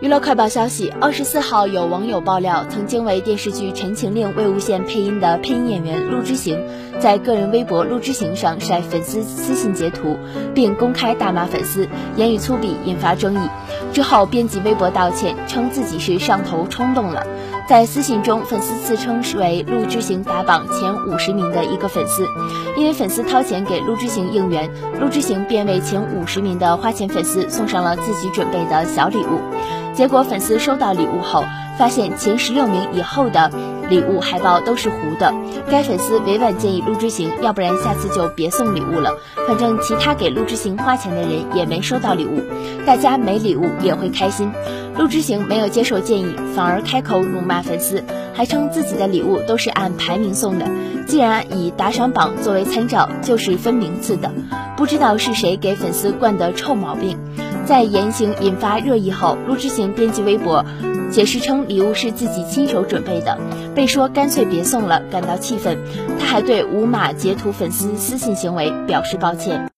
娱乐快报消息：二十四号，有网友爆料，曾经为电视剧《陈情令》魏无羡配音的配音演员陆之行，在个人微博“陆之行”上晒粉丝私信截图，并公开大骂粉丝，言语粗鄙，引发争议。之后，编辑微博道歉，称自己是上头冲动了。在私信中，粉丝自称是为陆之行打榜前五十名的一个粉丝，因为粉丝掏钱给陆之行应援，陆之行便为前五十名的花钱粉丝送上了自己准备的小礼物。结果粉丝收到礼物后，发现前十六名以后的礼物海报都是糊的。该粉丝委婉建议陆之行，要不然下次就别送礼物了，反正其他给陆之行花钱的人也没收到礼物，大家没礼物也会开心。陆之行没有接受建议，反而开口辱骂粉丝，还称自己的礼物都是按排名送的，既然以打赏榜作为参照，就是分名次的。不知道是谁给粉丝惯的臭毛病。在言行引发热议后，陆之行编辑微博，解释称礼物是自己亲手准备的，被说干脆别送了，感到气愤。他还对无码截图粉丝私信行为表示抱歉。